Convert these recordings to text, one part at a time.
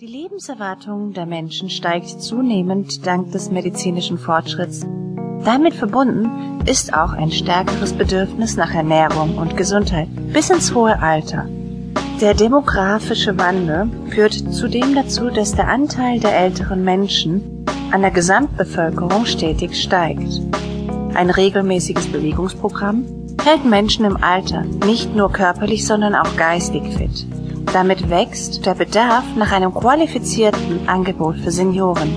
Die Lebenserwartung der Menschen steigt zunehmend dank des medizinischen Fortschritts. Damit verbunden ist auch ein stärkeres Bedürfnis nach Ernährung und Gesundheit bis ins hohe Alter. Der demografische Wandel führt zudem dazu, dass der Anteil der älteren Menschen an der Gesamtbevölkerung stetig steigt. Ein regelmäßiges Bewegungsprogramm hält Menschen im Alter nicht nur körperlich, sondern auch geistig fit. Damit wächst der Bedarf nach einem qualifizierten Angebot für Senioren.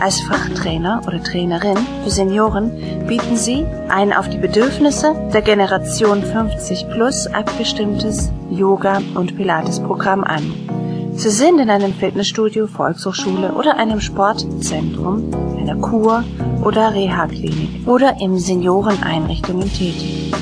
Als Fachtrainer oder Trainerin für Senioren bieten Sie ein auf die Bedürfnisse der Generation 50 plus abgestimmtes Yoga- und Pilates-Programm an. Sie sind in einem Fitnessstudio, Volkshochschule oder einem Sportzentrum, einer Kur- oder Reha-Klinik oder in Senioreneinrichtungen tätig.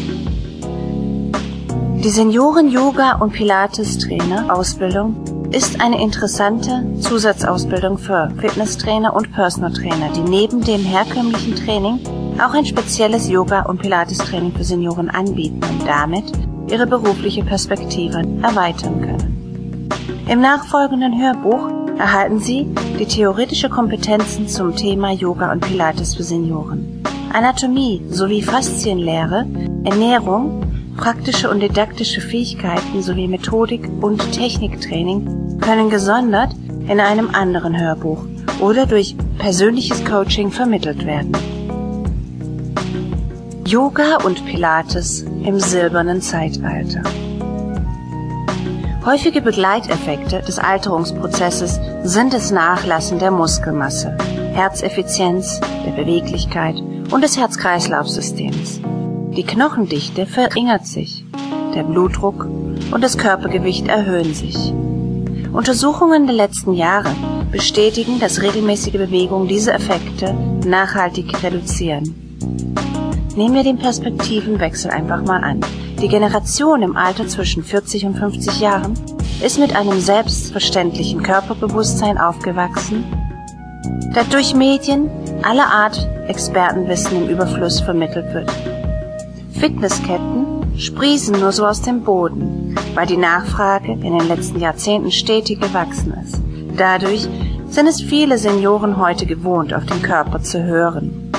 Die Senioren-Yoga- und Pilates-Trainer-Ausbildung ist eine interessante Zusatzausbildung für Fitnesstrainer und Personal Trainer, die neben dem herkömmlichen Training auch ein spezielles Yoga- und Pilates-Training für Senioren anbieten und damit ihre berufliche Perspektive erweitern können. Im nachfolgenden Hörbuch erhalten Sie die theoretische Kompetenzen zum Thema Yoga und Pilates für Senioren, Anatomie sowie Faszienlehre, Ernährung Praktische und didaktische Fähigkeiten sowie Methodik und Techniktraining können gesondert in einem anderen Hörbuch oder durch persönliches Coaching vermittelt werden. Yoga und Pilates im silbernen Zeitalter. Häufige Begleiteffekte des Alterungsprozesses sind das Nachlassen der Muskelmasse, Herzeffizienz, der Beweglichkeit und des Herz-Kreislauf-Systems. Die Knochendichte verringert sich, der Blutdruck und das Körpergewicht erhöhen sich. Untersuchungen der letzten Jahre bestätigen, dass regelmäßige Bewegung diese Effekte nachhaltig reduzieren. Nehmen wir den Perspektivenwechsel einfach mal an. Die Generation im Alter zwischen 40 und 50 Jahren ist mit einem selbstverständlichen Körperbewusstsein aufgewachsen, das durch Medien aller Art Expertenwissen im Überfluss vermittelt wird. Fitnessketten sprießen nur so aus dem Boden, weil die Nachfrage in den letzten Jahrzehnten stetig gewachsen ist. Dadurch sind es viele Senioren heute gewohnt, auf den Körper zu hören.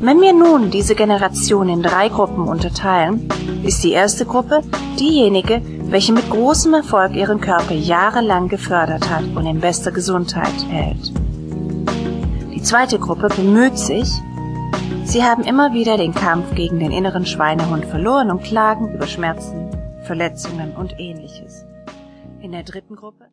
Wenn wir nun diese Generation in drei Gruppen unterteilen, ist die erste Gruppe diejenige, welche mit großem Erfolg ihren Körper jahrelang gefördert hat und in bester Gesundheit hält. Die zweite Gruppe bemüht sich, Sie haben immer wieder den Kampf gegen den inneren Schweinehund verloren und klagen über Schmerzen, Verletzungen und ähnliches. In der dritten Gruppe